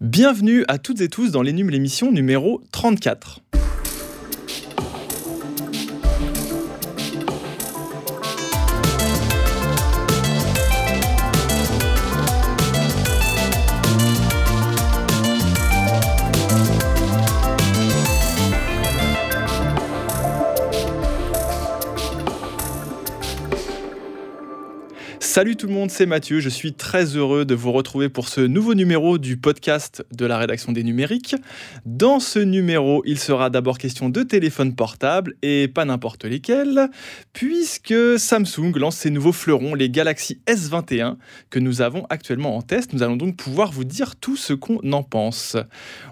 Bienvenue à toutes et tous dans l'émission numéro 34. Salut tout le monde, c'est Mathieu. Je suis très heureux de vous retrouver pour ce nouveau numéro du podcast de la rédaction des numériques. Dans ce numéro, il sera d'abord question de téléphone portable et pas n'importe lesquels, puisque Samsung lance ses nouveaux fleurons, les Galaxy S21, que nous avons actuellement en test. Nous allons donc pouvoir vous dire tout ce qu'on en pense.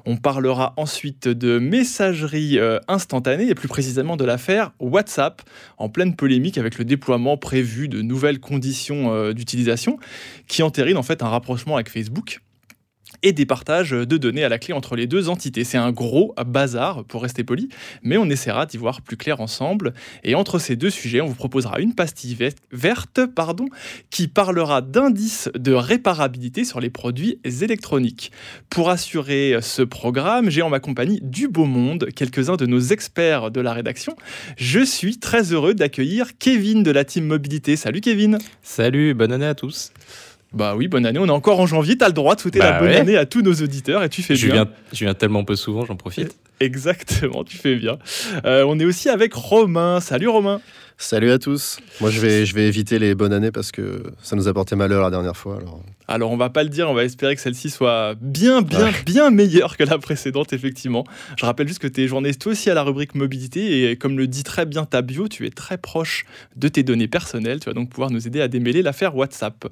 On parlera ensuite de messagerie euh, instantanée et plus précisément de l'affaire WhatsApp, en pleine polémique avec le déploiement prévu de nouvelles conditions d'utilisation qui entérine en fait un rapprochement avec Facebook et des partages de données à la clé entre les deux entités. C'est un gros bazar, pour rester poli, mais on essaiera d'y voir plus clair ensemble. Et entre ces deux sujets, on vous proposera une pastille verte pardon, qui parlera d'indices de réparabilité sur les produits électroniques. Pour assurer ce programme, j'ai en ma compagnie du beau monde, quelques-uns de nos experts de la rédaction. Je suis très heureux d'accueillir Kevin de la team Mobilité. Salut Kevin Salut, bonne année à tous bah oui, bonne année. On est encore en janvier. Tu as le droit de souhaiter la bah bonne année à tous nos auditeurs et tu fais je bien. Viens, je viens tellement peu souvent, j'en profite. Exactement, tu fais bien. Euh, on est aussi avec Romain. Salut Romain. Salut à tous. Moi, je vais, je vais éviter les bonnes années parce que ça nous a porté malheur la dernière fois. Alors, alors on va pas le dire, on va espérer que celle-ci soit bien, bien, bien meilleure que la précédente, effectivement. Je rappelle juste que tu es journaliste aussi à la rubrique mobilité et comme le dit très bien ta bio, tu es très proche de tes données personnelles. Tu vas donc pouvoir nous aider à démêler l'affaire WhatsApp.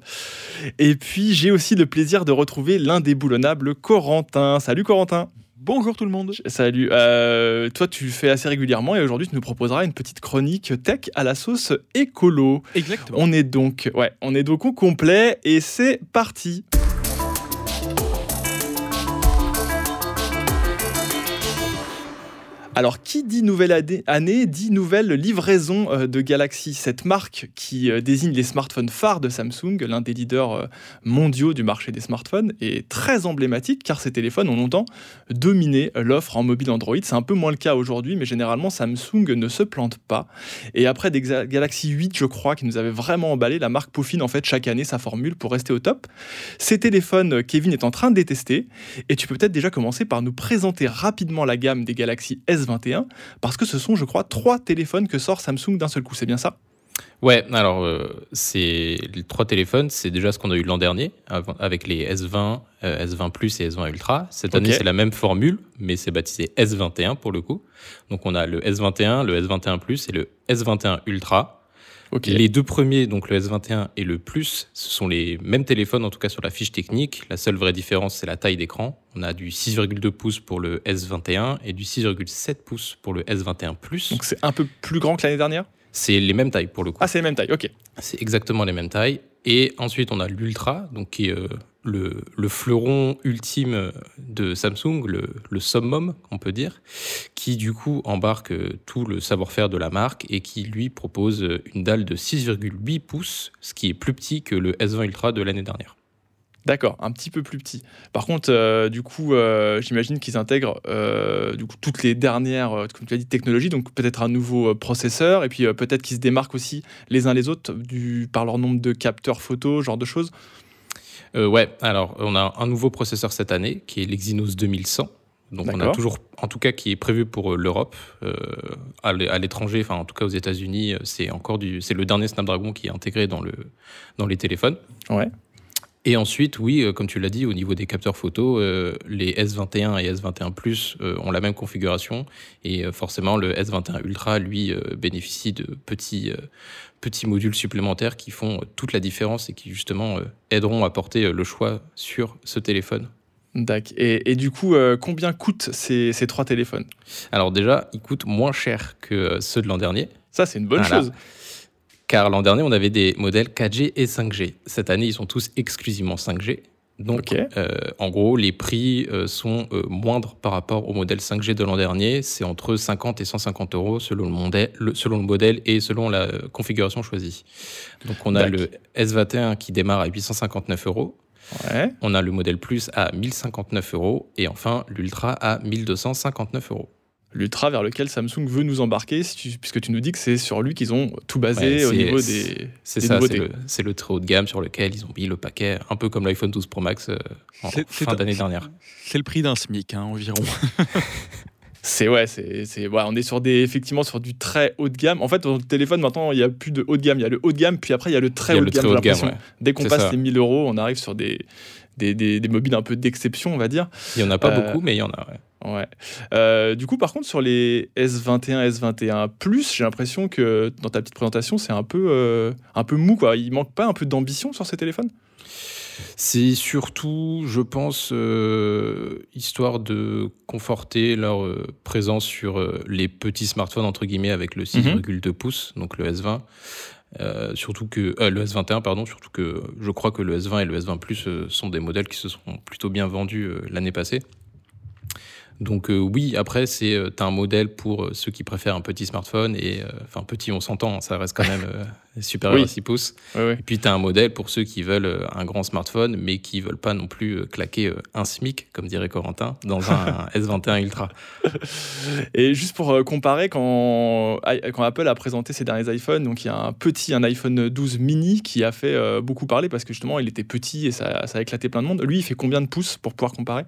Et puis, j'ai aussi le plaisir de retrouver l'indéboulonnable Corentin. Salut Corentin. Bonjour tout le monde. Salut. Euh, toi, tu le fais assez régulièrement et aujourd'hui, tu nous proposeras une petite chronique tech à la sauce écolo. Exactement. On est donc, ouais, on est donc au complet et c'est parti. Alors, qui dit nouvelle année dit nouvelle livraison euh, de Galaxy, cette marque qui euh, désigne les smartphones phares de Samsung, l'un des leaders euh, mondiaux du marché des smartphones, est très emblématique car ces téléphones ont longtemps dominé l'offre en mobile Android. C'est un peu moins le cas aujourd'hui, mais généralement Samsung ne se plante pas. Et après des Galaxy 8, je crois, qui nous avait vraiment emballé, la marque peaufine en fait chaque année sa formule pour rester au top. Ces téléphones, Kevin est en train de les tester, et tu peux peut-être déjà commencer par nous présenter rapidement la gamme des Galaxy S 21 parce que ce sont, je crois, trois téléphones que sort Samsung d'un seul coup. C'est bien ça? Ouais, alors euh, c'est les trois téléphones, c'est déjà ce qu'on a eu l'an dernier avec les S20, S20 Plus et S20 Ultra. Cette année, c'est la même formule, mais c'est baptisé S21 pour le coup. Donc on a le S21, le S21 Plus et le S21 Ultra. Les deux premiers, donc le S21 et le Plus, ce sont les mêmes téléphones, en tout cas sur la fiche technique. La seule vraie différence, c'est la taille d'écran. On a du 6,2 pouces pour le S21 et du 6,7 pouces pour le S21 Plus. Donc c'est un peu plus grand que l'année dernière? C'est les mêmes tailles pour le coup. Ah, c'est les mêmes tailles, ok. C'est exactement les mêmes tailles. Et ensuite, on a l'Ultra, donc qui est euh, le, fleuron ultime de Samsung, le, le summum, on peut dire, qui du coup embarque tout le savoir-faire de la marque et qui lui propose une dalle de 6,8 pouces, ce qui est plus petit que le S20 Ultra de l'année dernière. D'accord, un petit peu plus petit. Par contre, euh, du coup, euh, j'imagine qu'ils intègrent euh, toutes les dernières, comme tu dit, technologies, donc peut-être un nouveau processeur, et puis peut-être qu'ils se démarquent aussi les uns les autres par leur nombre de capteurs photo, genre de choses. Ouais, alors on a un nouveau processeur cette année qui est l'Exynos 2100. Donc on a toujours, en tout cas, qui est prévu pour l'Europe, à l'étranger, enfin en tout cas aux États-Unis, c'est encore du, c'est le dernier Snapdragon qui est intégré dans le dans les téléphones. Ouais. Et ensuite, oui, euh, comme tu l'as dit, au niveau des capteurs photo, euh, les S21 et S21 Plus euh, ont la même configuration. Et forcément, le S21 Ultra, lui, bénéficie de petits, petits modules supplémentaires qui font toute la différence et qui, justement, aideront à porter le choix sur ce téléphone. D'accord. Et, du coup, combien coûtent ces, ces, trois téléphones? Alors déjà, ils coûtent moins cher que ceux de l'an dernier. Ça, c'est une bonne chose car l'an dernier, on avait des modèles 4G et 5G. Cette année, ils sont tous exclusivement 5G. Donc, euh, en gros, les prix euh, sont euh, moindres par rapport au modèle 5G de l'an dernier. C'est entre 50 et 150 euros selon le, modèle, selon le modèle et selon la configuration choisie. Donc, on a le S21 qui démarre à 859 euros. On a le modèle Plus à 1059 euros et enfin l'Ultra à 1259 euros. L'Ultra vers lequel Samsung veut nous embarquer, puisque tu nous dis que c'est sur lui qu'ils ont tout basé au niveau des, c'est ça, C'est le, très haut de gamme sur lequel ils ont mis le paquet, un peu comme l'iPhone 12 Pro Max euh, en fin d'année dernière. C'est le prix d'un SMIC hein, environ. C'est ouais, c'est on est sur des effectivement sur du très haut de gamme. En fait, dans le téléphone maintenant, il y a plus de haut de gamme, il y a le haut de gamme, puis après il y a le très haut de gamme. Dès qu'on passe les 1000 euros, on arrive sur des des, des, mobiles un peu d'exception, on va dire. Il y en a pas euh, beaucoup, mais il y en a. Ouais. Ouais. Euh, du coup, par contre, sur les S21, S21 Plus, j'ai l'impression que dans ta petite présentation, c'est un peu euh, un peu mou quoi. Il manque pas un peu d'ambition sur ces téléphones? C'est surtout, je pense, euh, histoire de conforter leur euh, présence sur euh, les petits smartphones, entre guillemets, avec le 6,2 mhm. pouces, donc le S20. surtout que le S21 pardon surtout que je crois que le S20 et le S20 Plus sont des modèles qui se sont plutôt bien vendus l'année passée donc euh, oui, après, c'est euh, un modèle pour euh, ceux qui préfèrent un petit smartphone et enfin petit, on s'entend, ça reste quand même supérieur à 6 pouces. Et puis tu as un modèle pour ceux qui veulent un grand smartphone mais qui veulent pas non plus claquer un SMIC, comme dirait Corentin, dans un S21 Ultra. Et juste pour comparer, quand, quand Apple a présenté ses derniers iPhones, donc il y a un petit, un iPhone 12 mini qui a fait beaucoup parler parce que justement il était petit et ça, ça a éclaté plein de monde. Lui, il fait combien de pouces pour pouvoir comparer?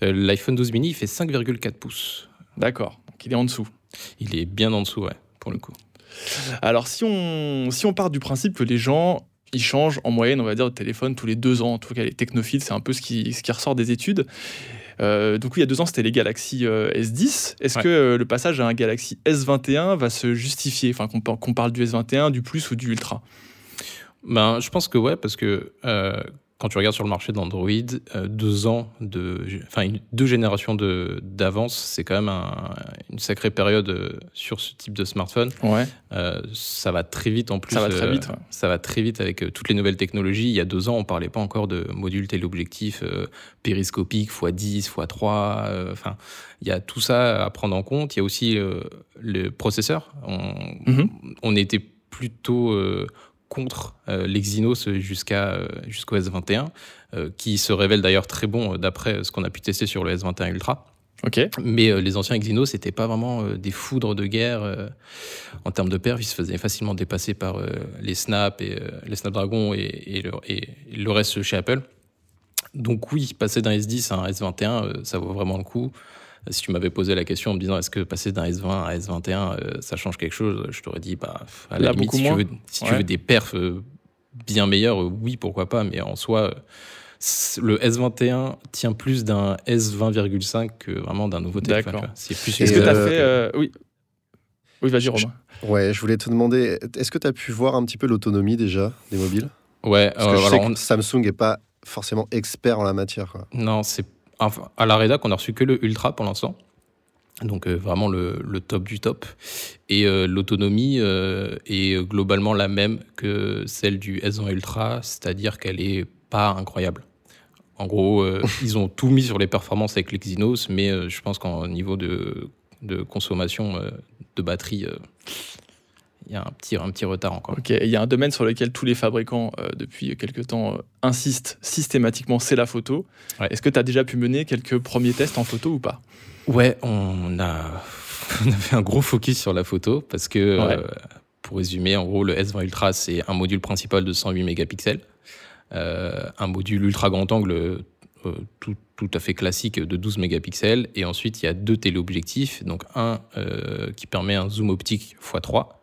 L'iPhone 12 mini, il fait 5,4 pouces. D'accord, donc il est en dessous. Il est bien en dessous, ouais, pour le coup. Alors, si on, si on part du principe que les gens ils changent en moyenne, on va dire, de téléphone tous les deux ans. En tout cas, les technophiles, c'est un peu ce qui, ce qui ressort des études. Euh, donc oui, il y a deux ans, c'était les Galaxy euh, S10. Est-ce que le passage à un Galaxy S21 va se justifier? Enfin, qu'on parle du S21, du Plus ou du Ultra? Ben, Je pense que ouais, parce que quand tu regardes sur le marché de l'Android, euh, deux ans de, enfin deux générations de d'avance, c'est quand même une sacrée période euh, sur ce type de smartphone. Ouais. Euh, ça va très vite en plus. Ça va très vite. Ça va très vite avec toutes les nouvelles technologies. Il y a deux ans, on parlait pas encore de module téléobjectif périscopique x10, x3. Enfin, il y a tout ça à prendre en compte. Il y a aussi le processeur. On, mm-hmm. on était plutôt contre euh, l'Exynos jusqu'à euh, jusqu'au S21, euh, qui se révèle d'ailleurs très bon d'après ce qu'on a pu tester sur le S21 Ultra. Mais les anciens Exynos n'étaient pas vraiment des foudres de guerre en termes de perf. Ils se faisaient facilement dépasser par les Snap et les Snapdragon et, et, le, et, le, reste chez Apple. Donc oui, passer d'un S10 à un S21, ça vaut vraiment le coup. Si tu m'avais posé la question en me disant est-ce que passer d'un S20 à S21, euh, ça change quelque chose, je t'aurais dit, bah, à la limite, si, tu veux, si tu veux, des perfs euh, bien meilleurs, euh, oui, pourquoi pas, mais en soi, le S21 tient plus d'un S20,5 que vraiment d'un nouveau téléphone. C'est plus Est-ce que tu as fait. Oui. Oui, vas-y, Romain. Ouais, je voulais te demander, est-ce que tu as pu voir un petit peu l'autonomie déjà des mobiles? Ouais, Parce que je sais que Samsung n'est pas forcément expert en la matière. Quoi. Non, c'est à la rédac, on a reçu que le Ultra pour l'instant. Donc euh, vraiment le, top du top. Et euh, l'autonomie euh, est globalement la même que celle du S20 Ultra, c'est-à-dire qu'elle est pas incroyable. En gros, ils ont tout mis sur les performances avec l'Exynos, mais je pense qu'en niveau de, de consommation de batterie, il y a un petit, un petit retard encore. Ok, il y a un domaine sur lequel tous les fabricants, euh, depuis quelques temps, euh, insistent systématiquement, c'est la photo. Est-ce que tu as déjà pu mener quelques premiers tests en photo ou pas? Ouais, on a, on fait un gros focus sur la photo parce que, euh, pour résumer, en gros, le S20 Ultra, c'est un module principal de 108 mégapixels, un module ultra grand angle tout, tout, à fait classique de 12 mégapixels, et ensuite il y a deux téléobjectifs, donc un qui permet un zoom optique x3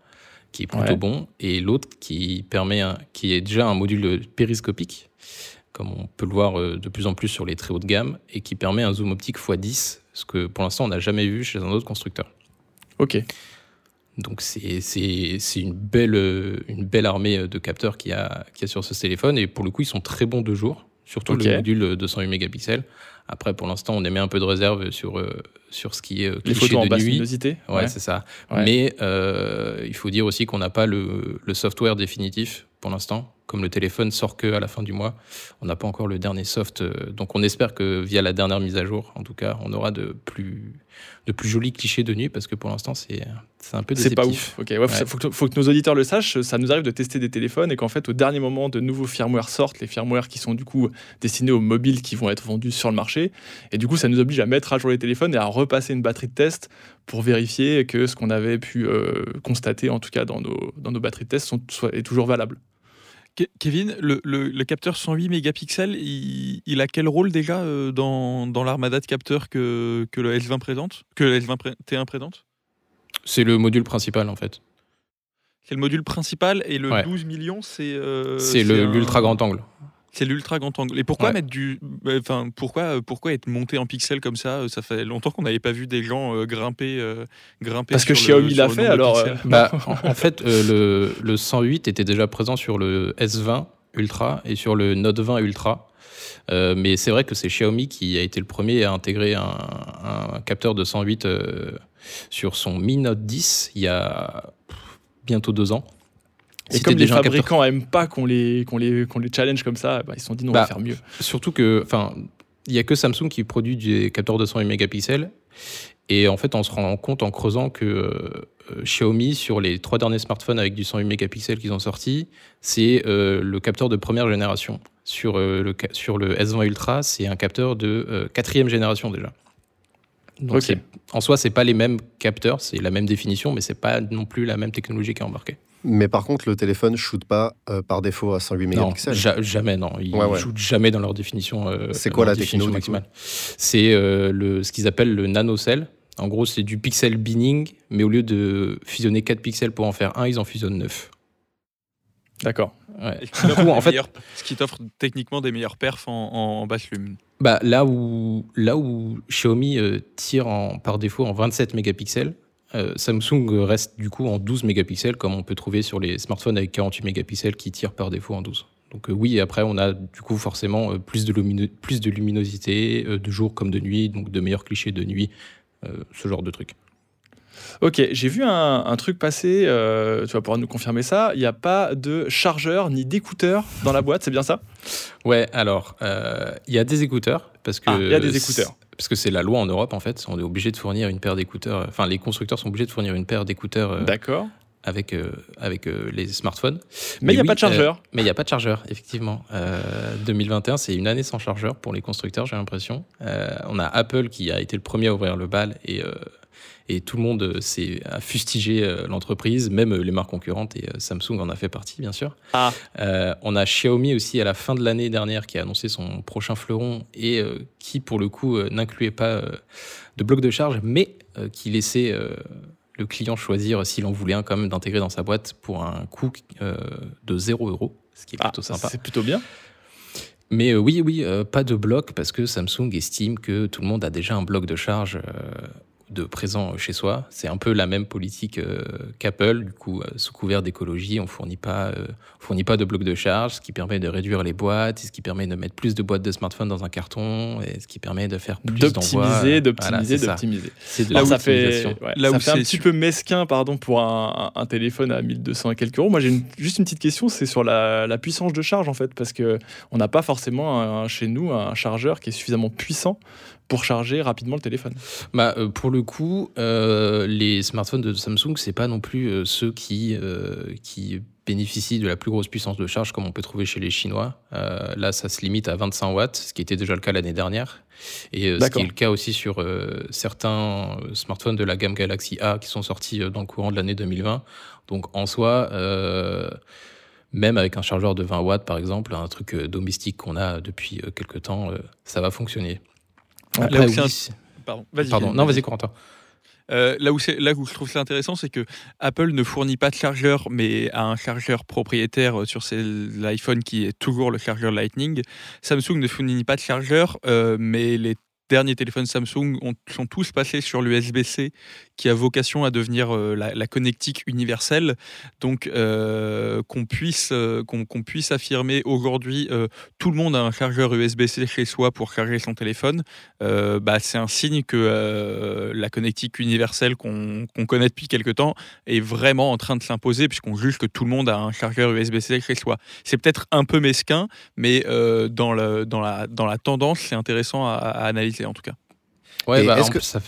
qui est plutôt bon, et l'autre qui permet, qui est déjà un module périscopique, comme on peut le voir euh, de plus en plus sur les très haut de gamme, et qui permet un zoom optique x10, ce que pour l'instant on n'a jamais vu chez un autre constructeur. Ok. Donc c'est une belle, euh, une belle armée de capteurs qu'il y, a, qui a sur ce téléphone, et pour le coup ils sont très bons de jour, surtout le module 208 mégapixels. Après, pour l'instant, on émet un peu de réserve sur, euh, sur ce qui est euh, Les photos de en nuit. luminosité Ouais, c'est ça. Mais euh, il faut dire aussi qu'on n'a pas le, le, software définitif pour l'instant comme le téléphone sort que à la fin du mois, on n'a pas encore le dernier soft. Euh, donc on espère que via la dernière mise à jour, en tout cas, on aura de plus, de plus jolis clichés de nuit parce que pour l'instant, c'est un peu C'est pas ouf. Ok, ouais, Faut, que, faut, que, nos auditeurs le sachent. Ça nous arrive de tester des téléphones et qu'en fait, au dernier moment, de nouveaux firmware sortent, les firmware qui sont du coup destinés aux mobiles qui vont être vendus sur le marché. Et du coup, ça nous oblige à mettre à jour les téléphones et à repasser une batterie de test pour vérifier que ce qu'on avait pu euh, constater, en tout cas dans nos, dans nos batteries de test, sont, est toujours valable. Kevin, le, capteur 108 mégapixels, il, a quel rôle déjà euh, dans, dans l'armada de capteurs que, que le S20 présente Que le S21 présente? C'est le module principal en fait. C'est le module principal et le 12 millions, c'est. Euh, c'est l'ultra grand angle. C'est l'ultra grand angle. Et pourquoi mettre du, euh, enfin pourquoi pourquoi être monté en pixels comme ça Ça fait longtemps qu'on n'avait pas vu des gens euh, grimper euh, grimper. Parce que Xiaomi l'a fait alors. Bah, en, fait, le, le 108 était déjà présent sur le S20 Ultra et sur le Note 20 Ultra. mais c'est vrai que c'est Xiaomi qui a été le premier à intégrer un, un capteur de 108 sur son Mi Note 10 il y a bientôt deux ans. Et comme les fabricants n'aiment pas qu'on les, qu'on les, qu'on les challenge comme ça, bah, ils se sont dit non, on va bah, faire mieux. Surtout que, enfin, il n'y a que Samsung qui produit des capteurs de 208 mégapixels. Et en fait, on se rend compte en creusant que euh, Xiaomi, sur les trois derniers smartphones avec du 108 mégapixels qu'ils ont sortis, c'est euh, le capteur de première génération. Sur, euh, le, sur le S20 Ultra, c'est un capteur de quatrième génération déjà. Donc en soi, c'est pas les mêmes capteurs, c'est la même définition, mais c'est pas non plus la même technologie qui est embarquée. Mais par contre, le téléphone ne shoot pas euh, par défaut à 108 mégapixels. jamais, non. Ils ne shootent jamais dans leur définition. Euh, c'est quoi la définition maximale C'est euh, ce qu'ils appellent le nanocell. En gros, c'est du pixel binning, mais au lieu de fusionner 4 pixels pour en faire un, ils en fusionnent 9. D'accord. en fait, ce qui t'offre techniquement des meilleurs perfs en, basse lume. Bah, là, où, là où Xiaomi tire en, par défaut en 27 mégapixels, euh, Samsung reste du coup en 12 mégapixels, comme on peut trouver sur les smartphones avec 48 mégapixels qui tirent par défaut en 12. Donc euh, oui, après on a du coup forcément euh, plus, de plus de luminosité de jour comme de nuit, donc de meilleurs clichés de nuit, ce genre de truc. Ok, j'ai vu un, truc passer, tu vas pouvoir nous confirmer ça, il n'y a pas de chargeur ni d'écouteurs dans la boîte, c'est bien ça? Ouais, alors, il y a des écouteurs, parce que... Ah, il y a des écouteurs parce que c'est la loi en Europe en fait, on est obligé de fournir une paire d'écouteurs, enfin les constructeurs sont obligés de fournir une paire d'écouteurs euh, D'accord. avec, euh, avec euh, les smartphones. Mais il n'y a pas de chargeur. mais il n'y a pas de chargeur, effectivement. 2021, c'est une année sans chargeur pour les constructeurs, j'ai l'impression. on a Apple qui a été le premier à ouvrir le bal et et tout le monde euh, s'est a fustigé euh, l'entreprise, même euh, les marques concurrentes et Samsung en a fait partie bien sûr. Ah. on a Xiaomi aussi à la fin de l'année dernière qui a annoncé son prochain fleuron et qui pour le coup n'incluait pas de bloc de charge, mais qui laissait le client choisir s'il en voulait un quand même d'intégrer dans sa boîte pour un coût de 0 euros, ce qui est plutôt ah, sympa. C'est plutôt bien. Mais oui, oui, pas de bloc parce que Samsung estime que tout le monde a déjà un bloc de charge de présent chez soi. C'est un peu la même politique euh, qu'Apple. Du coup, euh, sous couvert d'écologie, on fournit pas, euh, fournit pas de blocs de charge, ce qui permet de réduire les boîtes, ce qui permet de mettre plus de boîtes de smartphones dans un carton, et ce qui permet de faire plus d'envois. D'optimiser, d'optimiser, d'optimiser. C'est de là où ça fait, là où c'est un petit peu mesquin, pardon, pour un, téléphone à 1200 et quelques euros. Moi, j'ai juste une petite question, c'est sur la, puissance de charge en fait, parce que on n'a pas forcément chez nous un chargeur qui est suffisamment puissant pour charger rapidement le téléphone bah, euh, Pour le coup, euh, les smartphones de Samsung, c'est pas non plus euh, ceux qui, qui bénéficient de la plus grosse puissance de charge comme on peut trouver chez les Chinois. là, ça se limite à 25 watts, ce qui était déjà le cas l'année dernière. Et ce qui est le cas aussi sur certains smartphones de la gamme Galaxy A qui sont sortis dans le courant de l'année 2020. Donc en soi, même avec un chargeur de 20 watts par exemple, un truc domestique qu'on a depuis quelques temps, ça va fonctionner là Pardon, vas-y. Pardon. Non, vas-y, Corentin. Euh, là, où là où je trouve ça intéressant, c'est que Apple ne fournit pas de chargeur, mais a un chargeur propriétaire euh, sur l'iPhone qui est toujours le chargeur Lightning. Samsung ne fournit pas de chargeur, euh, mais les derniers téléphones Samsung ont, sont tous passés sur l'USB-C qui a vocation à devenir euh, la, connectique universelle. Donc euh, qu'on puisse, euh, qu'on puisse affirmer aujourd'hui tout le monde a un chargeur USB-C chez soi pour charger son téléphone, bah, c'est un signe que la connectique universelle qu'on connaît depuis quelques temps est vraiment en train de s'imposer puisqu'on juge que tout le monde a un chargeur USB-C chez soi. C'est peut-être un peu mesquin, mais dans, le, dans, la, dans la tendance, c'est intéressant à, à analyser en tout cas. Ouais, bah, est-ce que ça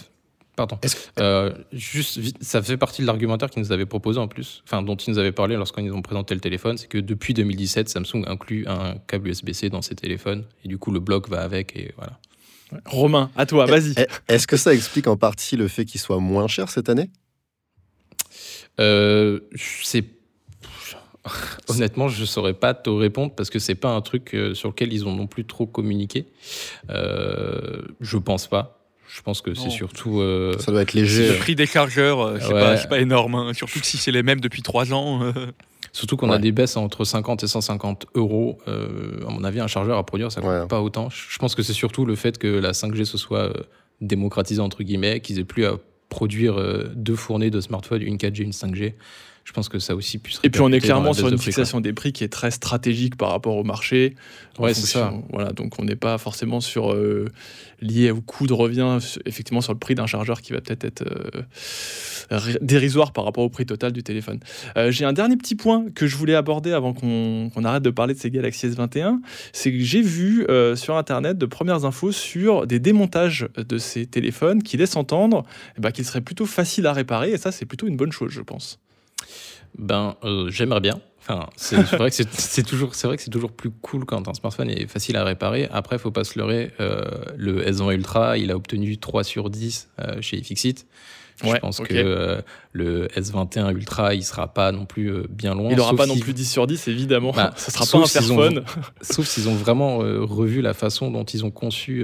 Pardon. Euh, juste, ça fait partie de l'argumentaire qu'ils nous avaient proposé en plus, enfin dont ils nous avaient parlé lorsqu'ils ont présenté le téléphone, c'est que depuis 2017, Samsung inclut un câble USB-C dans ses téléphones et du coup le bloc va avec et voilà. Romain, à toi, vas-y. Est-ce que ça explique en partie le fait qu'il soit moins cher cette année? Euh, C'est Honnêtement, je ne saurais pas te répondre parce que c'est pas un truc euh, sur lequel ils ont non plus trop communiqué. Euh, je pense pas. Je pense que c'est surtout. Euh, ça doit être léger. Le prix des chargeurs, euh, c'est pas, énorme. Hein. Surtout que si c'est les mêmes depuis trois ans. Surtout qu'on a des baisses entre 50 et 150 euros. à mon avis, un chargeur à produire, ça coûte pas autant. Je pense que c'est surtout le fait que la 5G se soit démocratisée, entre guillemets, qu'ils aient plus à produire deux fournées de smartphones, une 4G, une 5G je pense que ça aussi puisse. Et puis on est clairement sur une fixation des prix qui est très stratégique par rapport au marché. Ouais, c'est ça. Voilà, donc on n'est pas forcément sur euh, lié au coût de revient, effectivement sur le prix d'un chargeur qui va peut-être être, euh, dérisoire par rapport au prix total du téléphone. Euh, j'ai un dernier petit point que je voulais aborder avant qu'on arrête de parler de ces Galaxy S21, c'est que j'ai vu sur internet de premières infos sur des démontages de ces téléphones qui laissent entendre eh ben, qu'ils seraient plutôt faciles à réparer et ça c'est plutôt une bonne chose, je pense. Ben, euh, j'aimerais bien. Enfin, c'est vrai que c'est toujours, c'est vrai que c'est toujours plus cool quand un smartphone est facile à réparer. Après, faut pas se leurrer. Euh, le S20 Ultra, il a obtenu 3 sur 10 euh, chez Fixit. Je pense que le S21 Ultra, il sera pas non plus bien loin. Il n'aura pas non plus 10 sur 10 évidemment. Bah, ça sera pas un Fairphone. sauf s'ils ont vraiment revu la façon dont ils ont conçu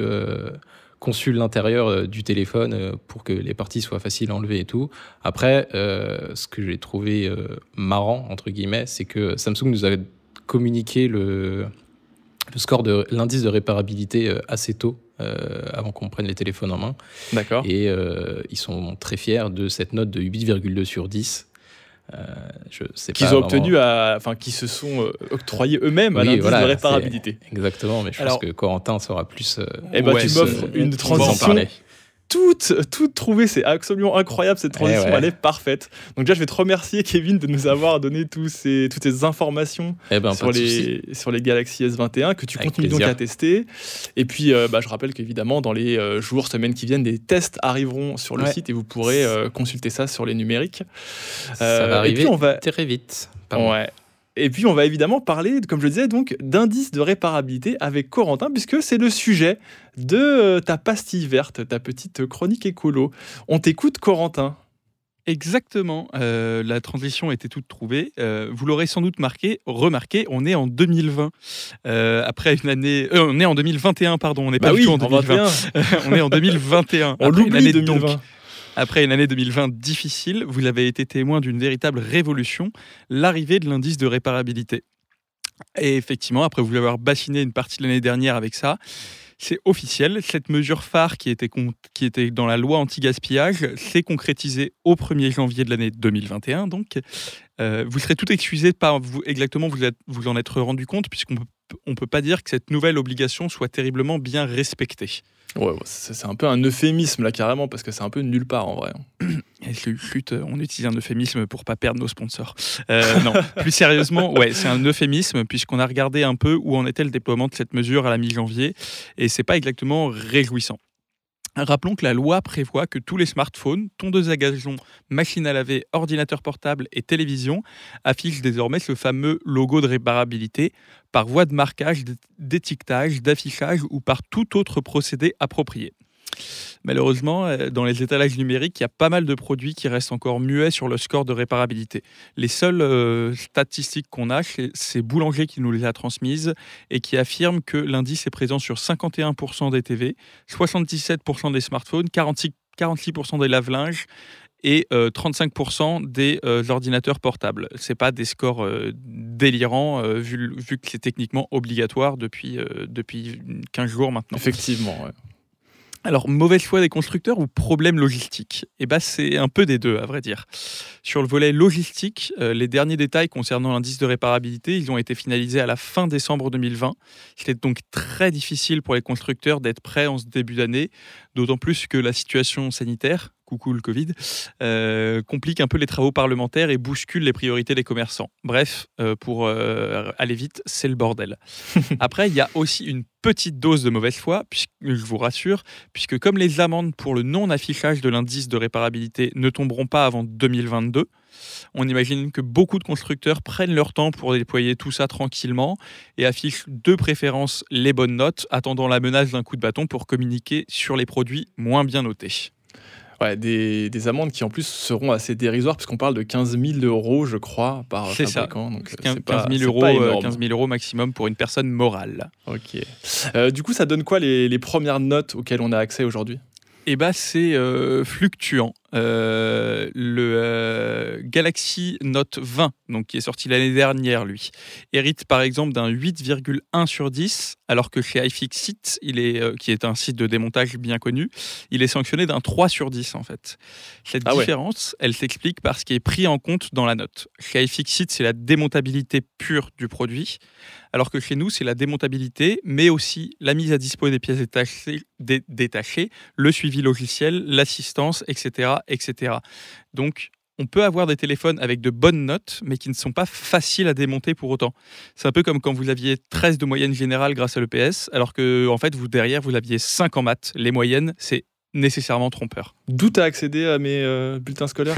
conçu l'intérieur euh, du téléphone euh, pour que les parties soient faciles à enlever et tout. Après, euh, ce que j'ai trouvé marrant, entre guillemets, c'est que Samsung nous avait communiqué le, le score de l'indice de réparabilité assez tôt, avant qu'on prenne les téléphones en main. D'accord. Et ils sont très fiers de cette note de 8,2 sur 10. Euh, je sais qu'ils ont obtenu, à, enfin, qui se sont euh, octroyés eux-mêmes à l'indice de réparabilité. Exactement, mais je pense que Corentin sera plus. Euh, eh ben, tu m'offres une transition toutes, toutes trouvées. C'est absolument incroyable cette eh transition. Elle est parfaite. Donc déjà, je vais te remercier, Kevin, de nous avoir donné tous ces, toutes ces informations eh ben, sur, les, sur les Galaxy S21 que tu continues donc à tester. Et puis, euh, bah, je rappelle qu'évidemment, dans les euh, jours, semaines qui viennent, des tests arriveront sur le site et vous pourrez euh, consulter ça sur les numériques. ça va arriver on va... très vite. Ouais. Et puis on va évidemment parler, comme je le disais, donc d'indices de réparabilité avec Corentin, puisque c'est le sujet de euh, ta pastille verte, ta petite chronique écolo. On t'écoute, Corentin. Exactement, euh, la transition était toute trouvée. Euh, vous l'aurez sans doute marqué, remarqué, on est en 2020. après une année, on est en 2021, pardon, on n'est bah pas du tout en 2020. on est en 2021. on l'oublie 2020. Après une année 2020 difficile, vous avez été témoin d'une véritable révolution, l'arrivée de l'indice de réparabilité. Et effectivement, après vous avoir bassiné une partie de l'année dernière avec ça, c'est officiel. Cette mesure phare qui était, qui était dans la loi anti-gaspillage s'est concrétisée au 1er janvier de l'année 2021. Donc, euh, vous serez tout excusé de pas vous, exactement vous, vous en être rendu compte, puisqu'on ne peut pas dire que cette nouvelle obligation soit terriblement bien respectée. Ouais, c'est un peu un euphémisme là carrément parce que c'est un peu nulle part en vrai. Chut, on utilise un euphémisme pour pas perdre nos sponsors. Euh, non, plus sérieusement, ouais, c'est un euphémisme puisqu'on a regardé un peu où en était le déploiement de cette mesure à la mi-janvier et c'est pas exactement réjouissant. Rappelons que la loi prévoit que tous les smartphones, tondeuses à gazon, machines à laver, ordinateurs portables et télévision affichent désormais ce fameux logo de réparabilité par voie de marquage, d'étiquetage, d'affichage ou par tout autre procédé approprié. Malheureusement, euh, dans les étalages numériques, il y a pas mal de produits qui restent encore muets sur le score de réparabilité. Les seules euh, statistiques qu'on a, c'est Boulanger qui nous les a transmises et qui affirme que l'indice est présent sur 51% des TV, 77% des smartphones, 46, 46% des lave-linges et 35% euh, des ordinateurs portables. Ce pas des scores délirants vu, vu, que c'est techniquement obligatoire depuis, depuis 15 jours maintenant. Effectivement. Alors, mauvaise foi des constructeurs ou problème logistique? Eh ben, c'est un peu des deux, à vrai dire. Sur le volet logistique, euh, les derniers détails concernant l'indice de réparabilité, ils ont été finalisés à la fin décembre 2020. Il est donc très difficile pour les constructeurs d'être prêts en ce début d'année, d'autant plus que la situation sanitaire, coucou le Covid, euh, complique un peu les travaux parlementaires et bouscule les priorités des commerçants. Bref, euh, pour euh, aller vite, c'est le bordel. Après, il y a aussi une petite dose de mauvaise foi, puisque, je vous rassure, puisque comme les amendes pour le non-affichage de l'indice de réparabilité ne tomberont pas avant 2022, on imagine que beaucoup de constructeurs prennent leur temps pour déployer tout ça tranquillement et affichent de préférence les bonnes notes, attendant la menace d'un coup de bâton pour communiquer sur les produits moins bien notés des, amendes qui en plus seront assez dérisoires, puisqu'on parle de 15 000 euros, je crois, par fabricant. Donc, 15, 000 euros, 15 000 euros maximum pour une personne morale. Ok. Euh, du coup, ça donne quoi les, les premières notes auxquelles on a accès aujourd'hui? Eh ben, c'est euh, fluctuant. Euh, le euh, Galaxy Note 20, donc qui est sorti l'année dernière, lui, hérite par exemple d'un 8,1 sur 10, alors que chez iFixit, il est, qui est un site de démontage bien connu, il est sanctionné d'un 3 sur 10 en fait. Cette ah différence, elle s'explique par ce qui est pris en compte dans la note. Chez iFixit, c'est la démontabilité pure du produit, alors que chez nous, c'est la démontabilité, mais aussi la mise à dispo des pièces détachées, le suivi logiciel, l'assistance, etc., etc. Donc, on peut avoir des téléphones avec de bonnes notes, mais qui ne sont pas faciles à démonter pour autant. C'est un peu comme quand vous aviez 13 de moyenne générale grâce à l'EPS, alors que en fait, vous derrière, vous aviez 5 en maths. Les moyennes, c'est nécessairement trompeur. D'où tu as accédé à mes euh, bulletins scolaires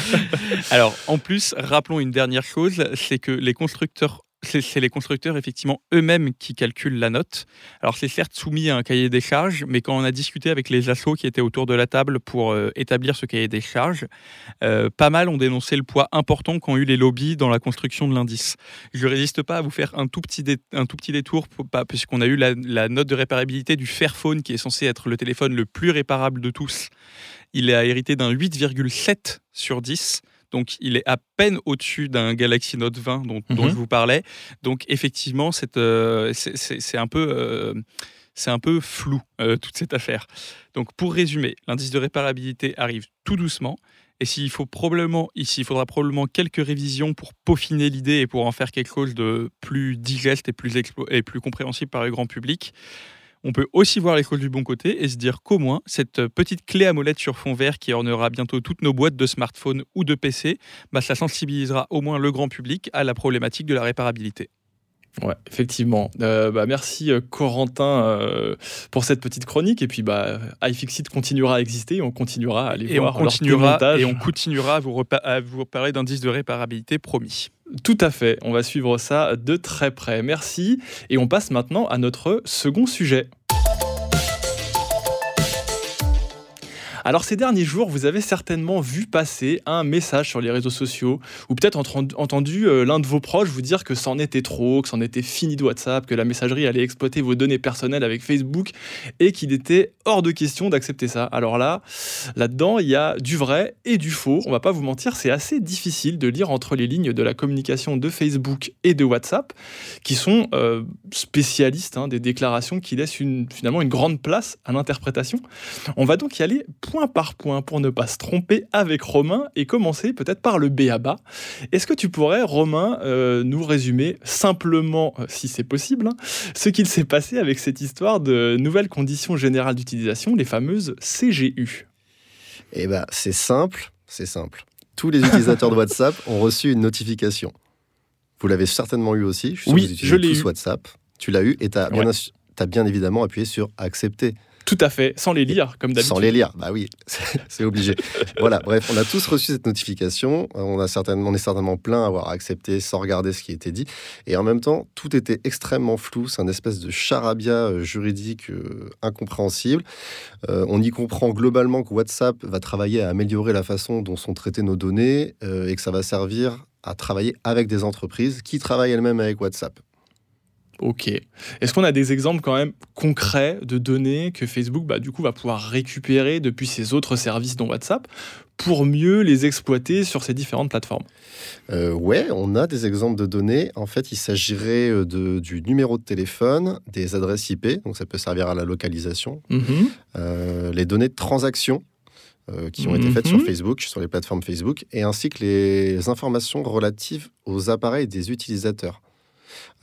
Alors, en plus, rappelons une dernière chose, c'est que les constructeurs c'est les constructeurs effectivement eux-mêmes qui calculent la note. Alors c'est certes soumis à un cahier des charges, mais quand on a discuté avec les assos qui étaient autour de la table pour euh, établir ce cahier des charges, euh, pas mal ont dénoncé le poids important qu'ont eu les lobbies dans la construction de l'indice. Je ne résiste pas à vous faire un tout petit, un tout petit détour, puisqu'on a eu la, la, note de réparabilité du Fairphone, qui est censé être le téléphone le plus réparable de tous. Il a hérité d'un 8,7 sur 10 donc il est à peine au-dessus d'un Galaxy Note 20 dont, je mhm. vous parlais. Donc effectivement, euh, c'est un peu... Euh, c'est un peu flou, euh, toute cette affaire. Donc, pour résumer, l'indice de réparabilité arrive tout doucement. Et s'il faut probablement, ici, il faudra probablement quelques révisions pour peaufiner l'idée et pour en faire quelque chose de plus digeste et plus, et plus compréhensible par le grand public. On peut aussi voir les choses du bon côté et se dire qu'au moins, cette petite clé à molette sur fond vert qui ornera bientôt toutes nos boîtes de smartphones ou de PC, bah, ça sensibilisera au moins le grand public à la problématique de la réparabilité. Ouais, effectivement. Euh, bah, merci euh, Corentin euh, pour cette petite chronique. Et puis, bah, iFixit continuera à exister et on continuera à aller et voir on continuera, Et on continuera à vous, à vous parler d'indice de réparabilité promis. Tout à fait, on va suivre ça de très près. Merci. Et on passe maintenant à notre second sujet. Alors ces derniers jours, vous avez certainement vu passer un message sur les réseaux sociaux, ou peut-être entendu euh, l'un de vos proches vous dire que c'en était trop, que c'en était fini de WhatsApp, que la messagerie allait exploiter vos données personnelles avec Facebook, et qu'il était hors de question d'accepter ça. Alors là, là-dedans, il y a du vrai et du faux. On va pas vous mentir, c'est assez difficile de lire entre les lignes de la communication de Facebook et de WhatsApp, qui sont euh, spécialistes hein, des déclarations qui laissent finalement une grande place à l'interprétation. On va donc y aller point par point pour ne pas se tromper avec Romain et commencer peut-être par le B à bas. Est-ce que tu pourrais, Romain, euh, nous résumer simplement, euh, si c'est possible, hein, ce qu'il s'est passé avec cette histoire de nouvelles conditions générales d'utilisation, les fameuses CGU Eh bien, c'est simple, c'est simple. Tous les utilisateurs de WhatsApp ont reçu une notification. Vous l'avez certainement eu aussi. Je oui, je l'ai eu. WhatsApp. Tu l'as eu et tu as, as, bien évidemment appuyé sur accepter. Tout à fait, sans les lire, comme d'habitude. Sans les lire, bah oui, c'est obligé. voilà, bref, on a tous reçu cette notification. On, a certainement, on est certainement plein à avoir accepté sans regarder ce qui était dit. Et en même temps, tout était extrêmement flou. C'est un espèce de charabia euh, juridique euh, incompréhensible. Euh, on y comprend globalement que WhatsApp va travailler à améliorer la façon dont sont traitées nos données et que ça va servir à travailler avec des entreprises qui travaillent elles-mêmes avec WhatsApp. Ok. Est-ce qu'on a des exemples quand même concrets de données que Facebook bah, du coup va pouvoir récupérer depuis ses autres services dont WhatsApp pour mieux les exploiter sur ces différentes plateformes? Euh, Ouais, on a des exemples de données. En fait, il s'agirait euh, du numéro de téléphone, des adresses IP, donc ça peut servir à la localisation, mhm. euh, les données de transaction qui ont été faites sur mhm. Facebook, sur les plateformes Facebook, et ainsi que les informations relatives aux appareils des utilisateurs.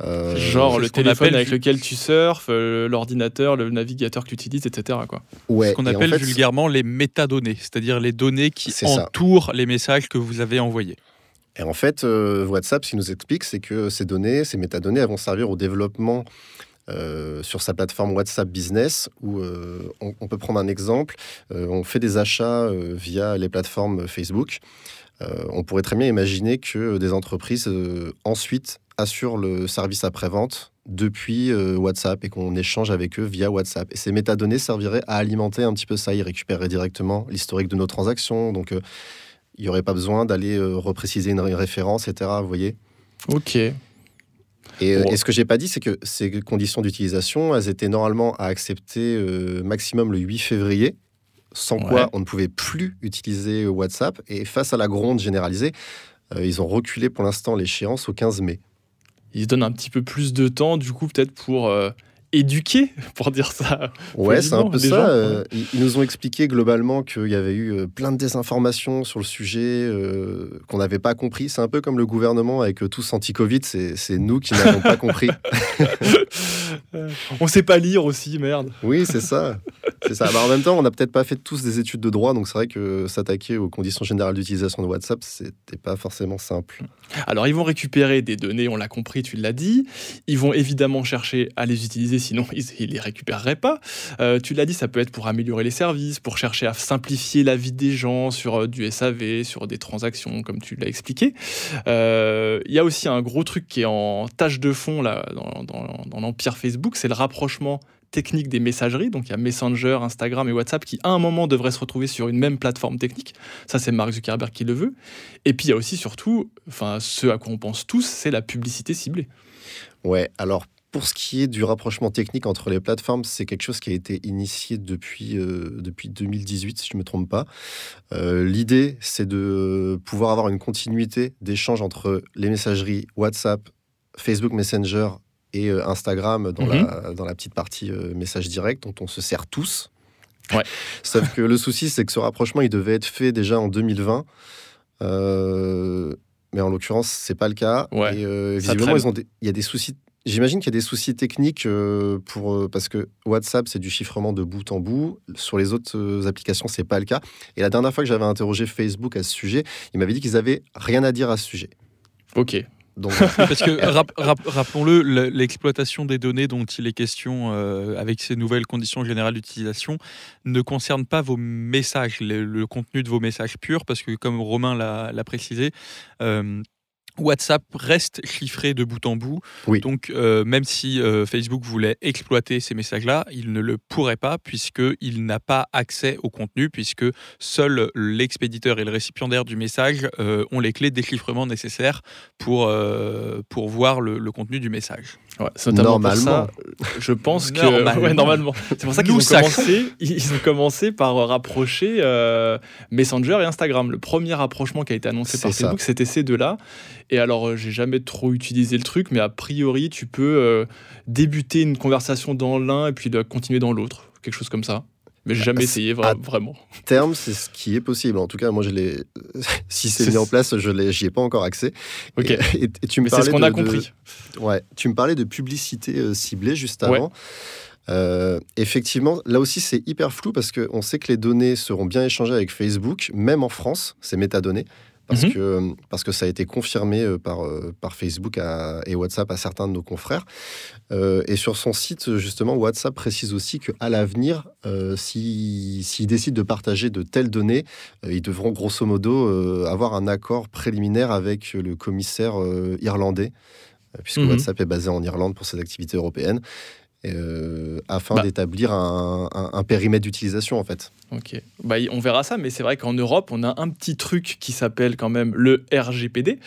Euh, Genre le téléphone avec lequel tu surfes, euh, l'ordinateur, le navigateur que tu utilises, etc. Quoi. Ce qu'on appelle vulgairement les métadonnées, c'est-à-dire les données qui entourent les messages que vous avez envoyés. Et en fait, euh, WhatsApp, ce qu'il nous explique, c'est que ces données, ces métadonnées, elles vont servir au développement sur sa plateforme WhatsApp Business, où on, peut prendre un exemple, on fait des achats via les plateformes Facebook. On pourrait très bien imaginer que des entreprises ensuite assure le service après-vente depuis euh, WhatsApp et qu'on échange avec eux via WhatsApp. Et ces métadonnées serviraient à alimenter un petit peu ça. Ils récupéreraient directement l'historique de nos transactions. Donc, euh, il n'y aurait pas besoin d'aller euh, repréciser une référence, etc. Vous voyez Ok. Et, ce que j'ai pas dit, c'est que ces conditions d'utilisation, elles étaient normalement à accepter maximum le 8 février, sans quoi on ne pouvait plus utiliser WhatsApp. Et face à la gronde généralisée, ils ont reculé pour l'instant l'échéance au 15 mai ils donnent un petit peu plus de temps, du coup, peut-être pour euh, éduquer, pour dire ça. Ouais, c'est un peu ça. Euh, ils nous ont expliqué globalement qu'il y avait eu euh, plein de désinformations sur le sujet qu'on n'avait pas compris. C'est un peu comme le gouvernement avec tous anti-Covid, c'est nous qui n'avons pas compris. on sait pas lire aussi, merde. Oui, c'est ça. C'est ça. Bah, en même temps, on n'a peut-être pas fait tous des études de droit, donc c'est vrai que s'attaquer aux conditions générales d'utilisation de WhatsApp, c'était pas forcément simple. Alors, ils vont récupérer des données, on l'a compris, tu l'as dit. Ils vont évidemment chercher à les utiliser, sinon ils ne les récupéreraient pas. Euh, tu l'as dit, ça peut être pour améliorer les services, pour chercher à simplifier la vie des gens sur euh, du SAV, sur des transactions, comme tu l'as expliqué. Euh, il y a aussi un gros truc qui est en tâche de fond là, dans l'empire Facebook, c'est le rapprochement technique des messageries. Donc il y a Messenger, Instagram et WhatsApp qui à un moment devraient se retrouver sur une même plateforme technique. Ça c'est Mark Zuckerberg qui le veut. Et puis il y a aussi surtout, enfin ce à quoi on pense tous, c'est la publicité ciblée. Ouais, alors pour ce qui est du rapprochement technique entre les plateformes, c'est quelque chose qui a été initié depuis, euh, depuis 2018, si je ne me trompe pas. Euh, l'idée, c'est de pouvoir avoir une continuité d'échange entre les messageries WhatsApp, Facebook Messenger et euh, Instagram dans, la, mhm. dans la petite partie euh, message direct dont on se sert tous. Ouais. Sauf que le souci, c'est que ce rapprochement, il devait être fait déjà en 2020. Euh, mais en l'occurrence, c'est pas le cas. Ouais, et visiblement, ils ont il y a des soucis. J'imagine qu'il y a des soucis techniques pour parce que WhatsApp c'est du chiffrement de bout en bout. Sur les autres applications, c'est pas le cas. Et la dernière fois que j'avais interrogé Facebook à ce sujet, il m'avait dit qu'ils avaient rien à dire à ce sujet. Ok. Parce que rappelons-le, l'exploitation des données dont il est question euh, avec ces nouvelles conditions générales d'utilisation ne concerne pas vos messages, le, contenu de vos messages purs, parce que comme Romain l'a précisé, euh, WhatsApp reste chiffré de bout en bout. Donc, euh, même si euh, Facebook voulait exploiter ces messages-là, il ne le pourrait pas puisqu'il n'a pas accès au contenu, puisque seul l'expéditeur et le récipiendaire du message euh, ont les clés de déchiffrement nécessaires pour, pour voir le contenu du message. Ouais, normalement. ça, je pense que normalement. normalement. C'est pour ça qu'ils ont commencé. Ils ont commencé par rapprocher euh, Messenger et Instagram. Le premier rapprochement qui a été annoncé par Facebook, c'était ces deux-là. Et alors, euh, j'ai jamais trop utilisé le truc, mais a priori, tu peux euh, débuter une conversation dans l'un et puis de continuer dans l'autre, quelque chose comme ça. Mais j'ai jamais essayé vraiment. Terme, c'est ce qui est possible. En tout cas, moi, je l'ai. si c'est mis en place, je l'ai. J'y ai pas encore accès. Ok. Et, tu me c'est ce qu'on a compris. Ouais. Tu me parlais de publicité euh, ciblée juste avant. Euh, effectivement, là aussi, c'est hyper flou parce qu'on sait que les données seront bien échangées avec Facebook, même en France, ces métadonnées parce, mhm. que, parce que ça a été confirmé euh, par, euh, par Facebook et WhatsApp à certains de nos confrères. Euh, et sur son site, justement, WhatsApp précise aussi qu'à l'avenir, s'ils décident de partager de telles données, ils devront grosso modo avoir un accord préliminaire avec le commissaire irlandais, puisque mhm. WhatsApp est basé en Irlande pour ses activités européennes. Euh, afin bah. d'établir un, périmètre d'utilisation en fait. Ok, bah, on verra ça, mais c'est vrai qu'en Europe, on a un petit truc qui s'appelle quand même le RGPD,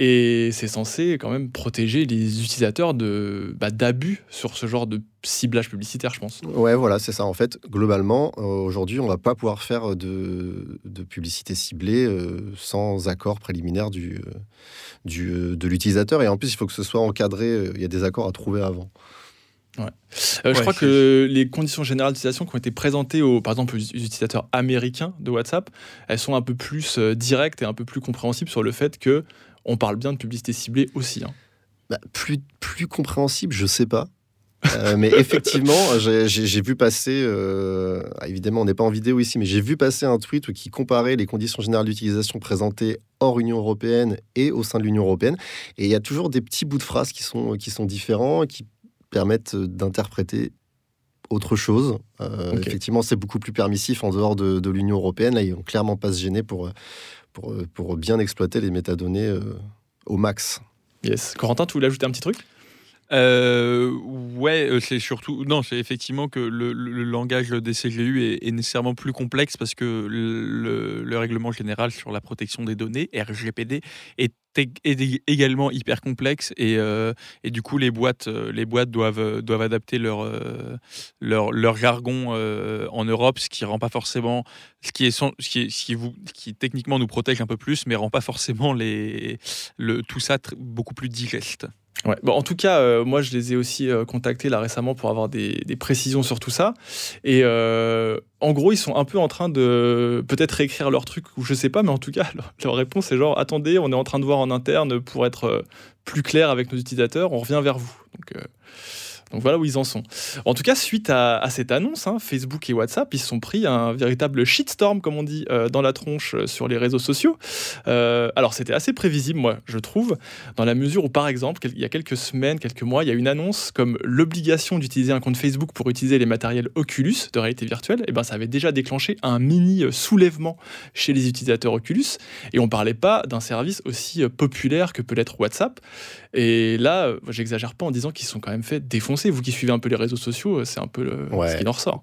et c'est censé quand même protéger les utilisateurs de bah, d'abus sur ce genre de ciblage publicitaire, je pense. Ouais, voilà, c'est ça. En fait, globalement, euh, aujourd'hui, on va pas pouvoir faire de, de publicité ciblée euh, sans accord préliminaire du, du de l'utilisateur, et en plus, il faut que ce soit encadré. Il y a des accords à trouver avant. Ouais. Euh, je crois que les conditions générales d'utilisation qui ont été présentées aux, par exemple, aux utilisateurs américains de WhatsApp, elles sont un peu plus euh, directes et un peu plus compréhensibles sur le fait que on parle bien de publicité ciblée aussi. Hein. Bah, plus, plus compréhensible, je sais pas. Euh, mais effectivement, j'ai vu passer, évidemment, on n'est pas en vidéo ici, mais j'ai vu passer un tweet qui comparait les conditions générales d'utilisation présentées hors Union européenne et au sein de l'Union européenne. Et il y a toujours des petits bouts de phrases qui sont, qui sont différents, qui permettent d'interpréter autre chose. Euh, effectivement, c'est beaucoup plus permissif en dehors de, l'Union européenne. Là, ils vont clairement pas se gêner pour, pour, pour bien exploiter les métadonnées euh, au max. Yes. Corentin, tu voulais ajouter un petit truc? Euh, ouais, c'est surtout. Non, c'est effectivement que le, langage des CGU est, nécessairement plus complexe parce que le, le, règlement général sur la protection des données, RGPD, est est également hyper complexe et, euh, et, du coup les boîtes, euh, les boîtes doivent, euh, doivent adapter leur, leur, leur, jargon en Europe, ce qui rend pas forcément, ce qui, est, ce qui, ce qui, vous, qui techniquement nous protège un peu plus, mais rend pas forcément les, le, tout ça beaucoup plus digeste. En tout cas, euh, moi, je les ai aussi euh, contactés là récemment pour avoir des, précisions sur tout ça. Et euh, en gros, ils sont un peu en train de peut-être réécrire leur truc ou je sais pas, mais en tout cas, leur, réponse est genre attendez, on est en train de voir en interne pour être plus clair avec nos utilisateurs, on revient vers vous. Donc, donc voilà où ils en sont. En tout cas, suite à, cette annonce, hein, Facebook et WhatsApp, ils se sont pris un véritable shitstorm, comme on dit, euh, dans la tronche euh, sur les réseaux sociaux. Euh, alors c'était assez prévisible, moi, je trouve, dans la mesure où, par exemple, il y a quelques semaines, quelques mois, il y a une annonce comme l'obligation d'utiliser un compte Facebook pour utiliser les matériels Oculus de réalité virtuelle. Et eh ben ça avait déjà déclenché un mini soulèvement chez les utilisateurs Oculus. Et on parlait pas d'un service aussi populaire que peut l'être WhatsApp. Et là, j'exagère pas en disant qu'ils sont quand même fait défoncer. Vous qui suivez un peu les réseaux sociaux, c'est un peu ce qui en ressort.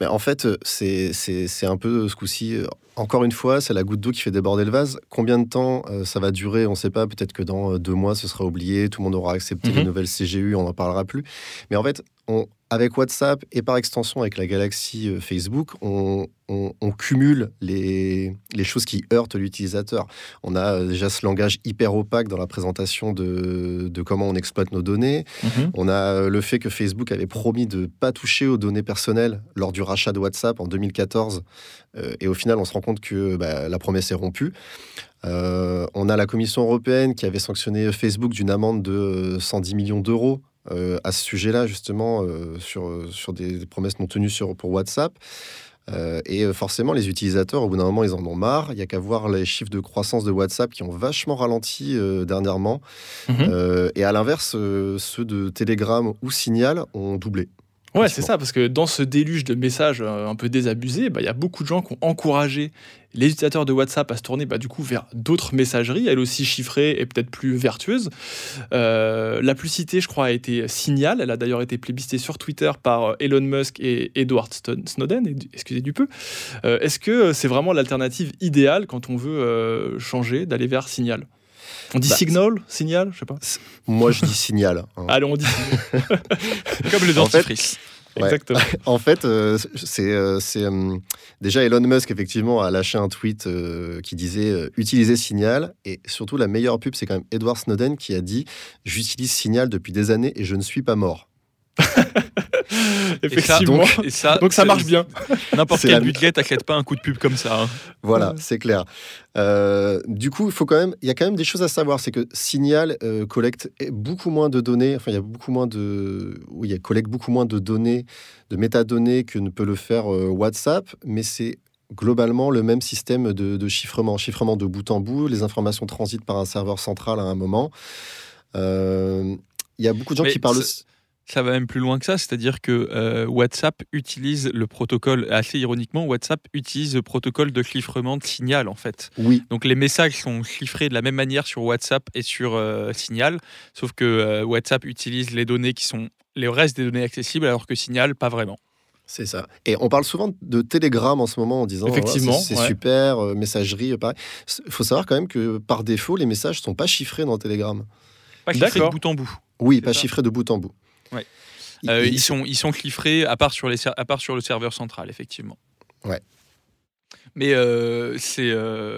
Mais en fait, c'est un peu ce coup-ci. Encore une fois, c'est la goutte d'eau qui fait déborder le vase. Combien de temps euh, ça va durer On ne sait pas. Peut-être que dans euh, deux mois, ce sera oublié. Tout le monde aura accepté les mhm. nouvelles CGU. On n'en parlera plus. Mais en fait, on, avec WhatsApp et par extension avec la galaxie euh, Facebook, on, cumule les, choses qui heurtent l'utilisateur. On a euh, déjà ce langage hyper opaque dans la présentation de, comment on exploite nos données. Mhm. On a euh, le fait que Facebook avait promis de ne pas toucher aux données personnelles lors du rachat de WhatsApp en 2014. et au final, on se rend compte que bah, la promesse est rompue. on a la Commission européenne qui avait sanctionné Facebook d'une amende de 110 millions d'euros euh, à ce sujet-là, justement, euh, sur, sur des, promesses non tenues sur, pour WhatsApp. Euh, et forcément, les utilisateurs, au bout d'un moment, ils en ont marre. Il n'y a qu'à voir les chiffres de croissance de WhatsApp qui ont vachement ralenti dernièrement. Mhm. et à l'inverse, ceux de Telegram ou Signal ont doublé. Ouais, c'est ça, parce que dans ce déluge de messages un peu désabusés, bah, il y a beaucoup de gens qui ont encouragé les utilisateurs de WhatsApp à se tourner bah, du coup vers d'autres messageries, elles aussi chiffrées et peut-être plus vertueuses. Euh, la plus citée, je crois, a été Signal. Elle a d'ailleurs été plébiscitée sur Twitter par euh, Elon Musk et Edward Snowden. Excusez du peu. Euh, est-ce que c'est vraiment l'alternative idéale quand on veut changer, d'aller vers Signal? On dit bah, signal, signal, je sais pas. Moi, je dis signal. Hein. Allez, on dit signal. Comme le dentifrice. Exactement. en fait, euh, c'est euh, euh, déjà Elon Musk effectivement a lâché un tweet qui disait utiliser Signal et surtout la meilleure pub c'est quand même Edward Snowden qui a dit j'utilise Signal depuis des années et je ne suis pas mort. Effectivement. Et ça, donc, ça, marche bien. N'importe quel budget t'achète pas un coup de pub comme ça. Hein. Voilà, c'est clair. Euh, du coup, il faut quand même, il y a quand même des choses à savoir. C'est que Signal euh, collecte beaucoup moins de données. Enfin, il y a beaucoup moins de, oui, il collecte beaucoup moins de données, de métadonnées que ne peut le faire euh, WhatsApp, mais c'est globalement le même système de, chiffrement, chiffrement de bout en bout. Les informations transitent par un serveur central à un moment. Il y a beaucoup de gens qui parlent ça va même plus loin que ça, c'est-à-dire que euh, WhatsApp utilise le protocole, assez ironiquement, WhatsApp utilise le protocole de chiffrement de Signal en fait. Oui. Donc les messages sont chiffrés de la même manière sur WhatsApp et sur euh, Signal, sauf que euh, WhatsApp utilise les données qui sont les restes des données accessibles, alors que Signal, pas vraiment. C'est ça. Et on parle souvent de Telegram en ce moment en disant Effectivement, c'est super, messagerie, pareil. Il faut savoir quand même que par défaut, les messages ne sont pas chiffrés dans Telegram. Pas chiffrés de bout en bout. Oui, pas chiffrés de bout en bout. Ouais. ils, sont, ils sont chiffrés à part, sur les, à part sur le serveur central, effectivement. Ouais. Mais c'est.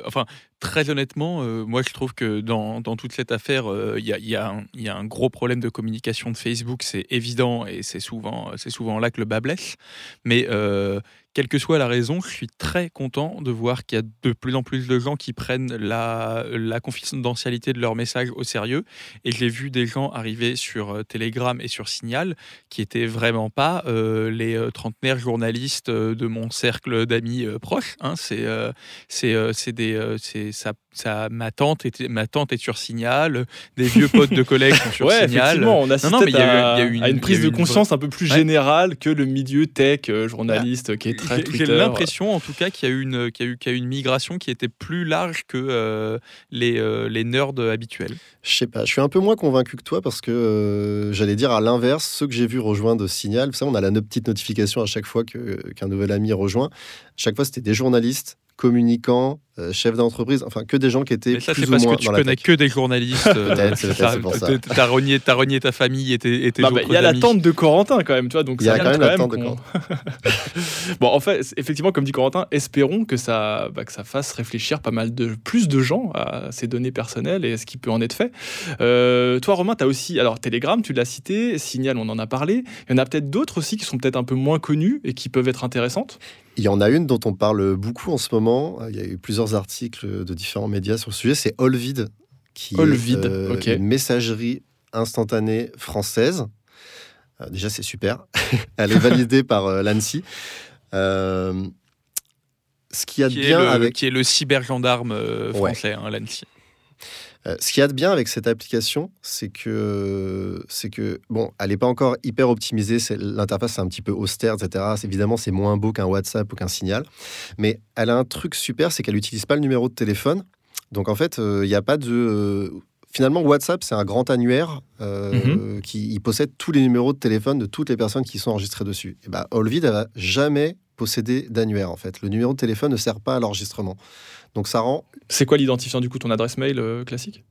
enfin, très honnêtement, moi je trouve que dans, dans toute cette affaire, il y, a, y, a y, a un gros problème de communication de Facebook, c'est évident et c'est souvent, c'est souvent là que le bas blesse. Mais quelle que soit la raison, je suis très content de voir qu'il y a de plus en plus de gens qui prennent la, la confidentialité de leurs messages au sérieux. Et j'ai vu des gens arriver sur euh, Telegram et sur Signal qui étaient vraiment pas euh, les euh, trentenaires journalistes de mon cercle d'amis proches. Hein. C'est c'est des c'est ça ça, ma tante était ma tante est sur Signal, des vieux potes de collègues sont sur ouais, Signal. Effectivement, on assiste à une prise de conscience un peu plus générale que le milieu tech journaliste qui est J'ai l'impression en tout cas qu'il y a eu une qu'il y a eu, qu'il y a une migration qui était plus large que euh, les, euh, les nerds habituels. Je sais pas, je suis un peu moins convaincu que toi parce que euh, j'allais dire à l'inverse, ceux que j'ai vus rejoindre Signal, ça on a la petite notification à chaque fois qu'un nouvel ami rejoint. chaque fois c'était des journalistes communicants, euh, chefs d'entreprise, enfin que des gens qui étaient ça, plus ou parce moins que tu connais que des journalistes. Euh, c'est ça. T'as renié, as renié ta famille et tes, et tes bah, Il y a la tante de Corentin quand même, tu vois. Donc il y a quand même de Corentin. bon, en fait, effectivement, comme dit Corentin, espérons que ça, bah, que ça fasse réfléchir pas mal de plus de gens à ces données personnelles et à ce qui peut en être fait. Euh, toi, Romain, tu as aussi, alors Telegram, tu l'as cité, Signal, on en a parlé. Il y en a peut-être d'autres aussi qui sont peut-être un peu moins connues et qui peuvent être intéressantes? Il y en a une dont on parle beaucoup en ce moment. Il y a eu plusieurs articles de différents médias sur le sujet. C'est Olvid, qui est euh, une messagerie instantanée française. Euh, déjà, c'est super. Elle est validée par euh, l'ANSI. ce qui a de bien avec qui est le cyber gendarme français, hein, l'ANSI. Euh, ce qu'il y a de bien avec cette application, c'est que, c'est que bon, elle n'est pas encore hyper optimisée. L'interface est un petit peu austère, etc. Évidemment, c'est moins beau qu'un WhatsApp ou qu'un Signal. Mais elle a un truc super, c'est qu'elle n'utilise pas le numéro de téléphone. Donc en fait, euh, il n'y a pas de. finalement, WhatsApp, c'est un grand annuaire euh, mhm. qui possède tous les numéros de téléphone de toutes les personnes qui sont enregistrées dessus. Et bah, Allvid, elle va jamais posséder d'annuaire en fait. Le numéro de téléphone ne sert pas à l'enregistrement. Donc ça rend. C'est quoi l'identifiant du coup Ton adresse mail euh, classique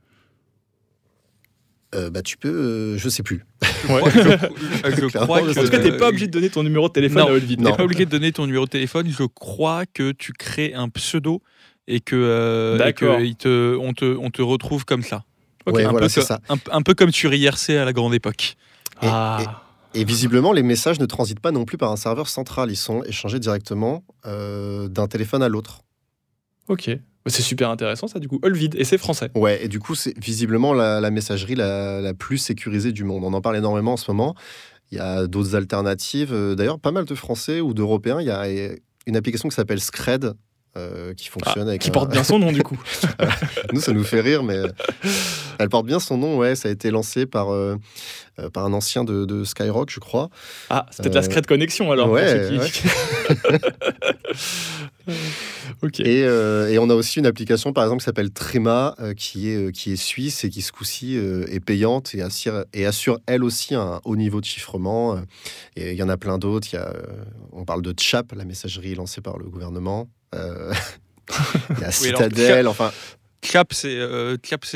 euh, bah, tu peux, euh, je sais plus. Ouais, je, crois que, en tout cas, t'es pas obligé de donner ton numéro de téléphone non, à Olvid. T'es pas obligé de donner ton numéro de téléphone. Je crois que tu crées un pseudo et que, te, on, te, on te retrouve comme ça. Okay. un, voilà, peu ça. Un, peu comme sur IRC à la grande époque. Et, ah. et, visiblement, les messages ne transitent pas non plus par un serveur central. Ils sont échangés directement d'un téléphone à l'autre. Ok. Bah, c'est super intéressant ça du coup. Olvid et c'est français. Ouais, et du coup c'est visiblement la, messagerie la, plus sécurisée du monde. On en parle énormément en ce moment. Il y a d'autres alternatives. Euh, d'ailleurs, pas mal de Français ou d'Européens. Il y a une application qui s'appelle Scred. Euh, qui fonctionne ah, qui porte bien son nom du coup. nous ça nous fait rire mais elle porte bien son nom ouais ça a été lancé par euh, par un ancien de, Skyrock je crois. Ah c'est peut-être la Scred Connexion alors. Ouais. Euh, et, on a aussi une application, par exemple, qui s'appelle Trema, euh, qui, est, euh, qui est suisse et qui, ce coup-ci, est payante et assure, et assure, elle aussi, un haut niveau de chiffrement. Et il y en a plein d'autres. on parle de Chap, la messagerie lancée par le gouvernement. il y a Citadel, enfin... Cap, c'est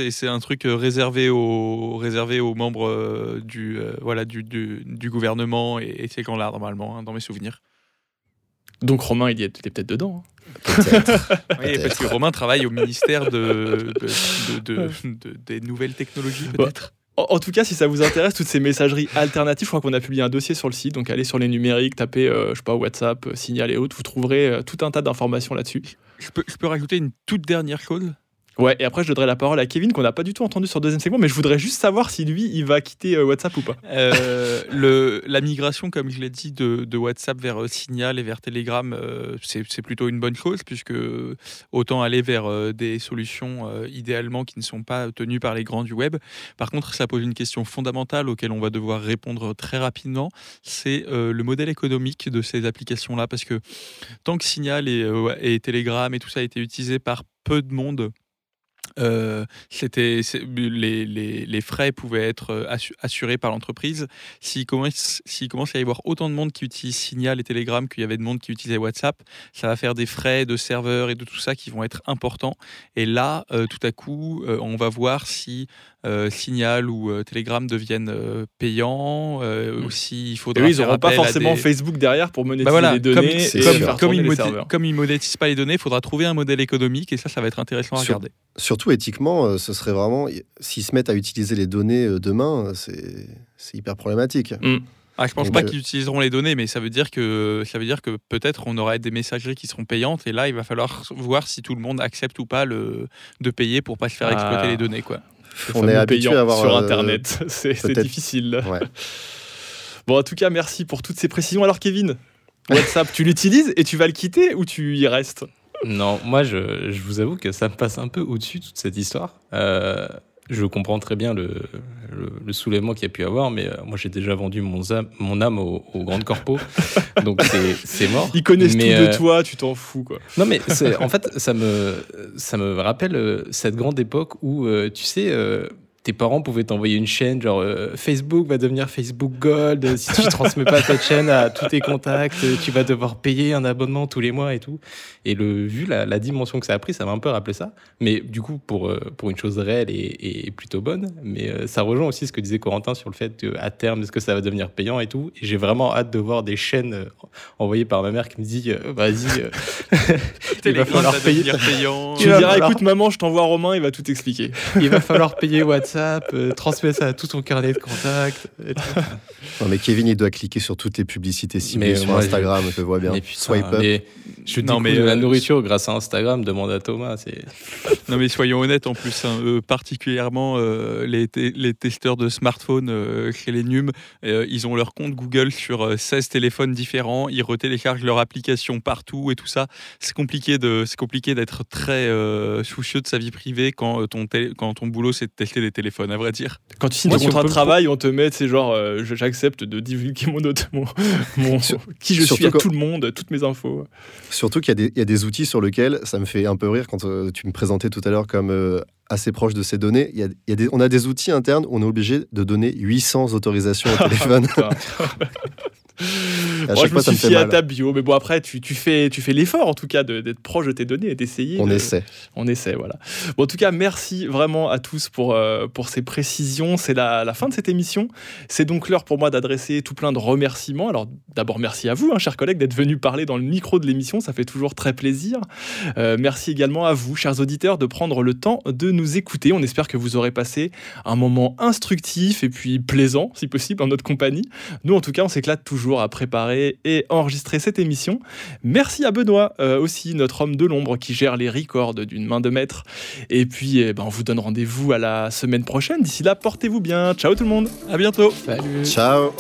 c'est un truc réservé aux réservé aux membres du voilà du, du, gouvernement et, et ces gens-là normalement hein, dans mes souvenirs. Donc Romain, il, était peut-être dedans. Hein. Peut-être. oui, parce que Romain travaille au ministère de, des nouvelles technologies, peut-être. En, tout cas, si ça vous intéresse, toutes ces messageries alternatives, je crois qu'on a publié un dossier sur le site. Donc allez sur les numériques, tapez, euh, je sais pas, WhatsApp, euh, Signal et autres. Vous trouverez euh, tout un tas d'informations là-dessus. Je peux, je peux rajouter une toute dernière chose? Ouais, et après je donnerai la parole à Kevin qu'on n'a pas du tout entendu sur le deuxième segment, mais je voudrais juste savoir si lui il va quitter euh, WhatsApp ou pas. Euh, la migration, comme je l'ai dit, de, WhatsApp vers euh, Signal et vers Telegram, c'est plutôt une bonne chose puisque autant aller vers des solutions idéalement qui ne sont pas tenues par les grands du web. Par contre, ça pose une question fondamentale auquel on va devoir répondre très rapidement. C'est le modèle économique de ces applications-là parce que tant que Signal et Telegram et tout ça a été utilisé par peu de monde euh, c'était les, les, les, frais pouvaient être euh, assurés par l'entreprise. S'il commence, commence à y avoir autant de monde qui utilise Signal et Telegram qu'il y avait de monde qui utilisait WhatsApp, ça va faire des frais de serveurs et de tout ça qui vont être importants. Et là, euh, tout à coup, on va voir si Signal ou Telegram deviennent payants, mmh. ou s'il faudra. oui, ils n'auront pas forcément Facebook derrière pour monétiser bah les données. Comme, comme, ils, ne monétisent pas les données, il faudra trouver un modèle économique et ça, ça va être intéressant à regarder. Surtout éthiquement, euh, ce serait vraiment, s'ils se mettent à utiliser les données euh, demain, c'est hyper problématique. Mm. Ah, je pense pas euh, qu'ils utiliseront les données, mais ça veut dire que ça veut dire que peut-être on aura des messageries qui seront payantes et là il va falloir voir si tout le monde accepte ou pas le, de payer pour pas se faire exploiter ah. les données quoi. On est habitué à avoir sur internet, c'est difficile. Bon en tout cas merci pour toutes ces précisions. Alors Kevin, WhatsApp, tu l'utilises et tu vas le quitter ou tu y restes? Non, moi, je, je, vous avoue que ça me passe un peu au-dessus, toute cette histoire. Euh, je comprends très bien le, le, soulèvement qu'il y a pu avoir, mais euh, moi, j'ai déjà vendu mon âme, mon âme aux, grandes corpos, donc c'est mort. Ils connaissent tout de euh, toi, tu t'en fous, quoi. Non, mais en fait, ça me, ça me rappelle cette grande époque où, tu sais tes parents pouvaient t'envoyer une chaîne, genre euh, Facebook va devenir Facebook Gold. Si tu transmets pas cette chaîne à tous tes contacts, tu vas devoir payer un abonnement tous les mois et tout. Et le, vu la, dimension que ça a pris, ça m'a un peu rappelé ça. Mais du coup, pour, euh, pour une chose réelle et, plutôt bonne. Mais euh, ça rejoint aussi ce que disait Corentin sur le fait qu'à terme, est-ce que ça va devenir payant et tout. Et j'ai vraiment hâte de voir des chaînes envoyées par ma mère qui me dit vas-y, il va falloir payer. Payant. Tu diras écoute, maman, je t'envoie Romain, il va tout expliquer. il va falloir payer WhatsApp euh, transmet ça à tout ton carnet de contacts. non, mais Kevin, il doit cliquer sur toutes les publicités ciblées sur Instagram, je le vois bien. Swipe up. je non, mais la euh, nourriture grâce à Instagram, demande à Thomas. non, mais soyons honnêtes en plus, hein, particulièrement euh, les, les, testeurs de smartphones chez les NUM, ils ont leur compte Google sur 16 téléphones différents, ils retéléchargent leur application partout et tout ça. C'est compliqué d'être très soucieux de sa vie privée quand ton, quand ton boulot c'est de tester des téléphones téléphone, à vrai dire. Quand tu signes ton contrat de travail, on te met, c'est genre, euh, j'accepte de divulguer mon, mon, qui je suis à tout le monde, toutes mes infos. Surtout qu'il y, y, a des outils sur lesquels ça me fait un peu rire quand euh, tu me présentais tout à l'heure comme euh, assez proche de ces données. Il y a, il y a des, on a des outils internes où on est obligé de donner 800 autorisations au téléphone. Moi, je me suis fié à ta bio, mais bon, après, tu, tu fais, tu fais l'effort, en tout cas, d'être proche de tes données et d'essayer. On essaie. On essaie, voilà. Bon, en tout cas, merci vraiment à tous pour, euh, pour ces précisions. C'est la, la, fin de cette émission. C'est donc l'heure pour moi d'adresser tout plein de remerciements. Alors, d'abord, merci à vous, hein, chers collègues, d'être venus parler dans le micro de l'émission. Ça fait toujours très plaisir. Euh, merci également à vous, chers auditeurs, de prendre le temps de nous écouter. On espère que vous aurez passé un moment instructif et puis plaisant, si possible, en notre compagnie. Nous, en tout cas, on s'éclate toujours à préparer et enregistrer cette émission. Merci à Benoît, euh, aussi notre homme de l'ombre qui gère les records d'une main de maître. Et puis, eh ben, on vous donne rendez-vous à la semaine prochaine. D'ici là, portez-vous bien. Ciao tout le monde. À bientôt. Salut. Ciao.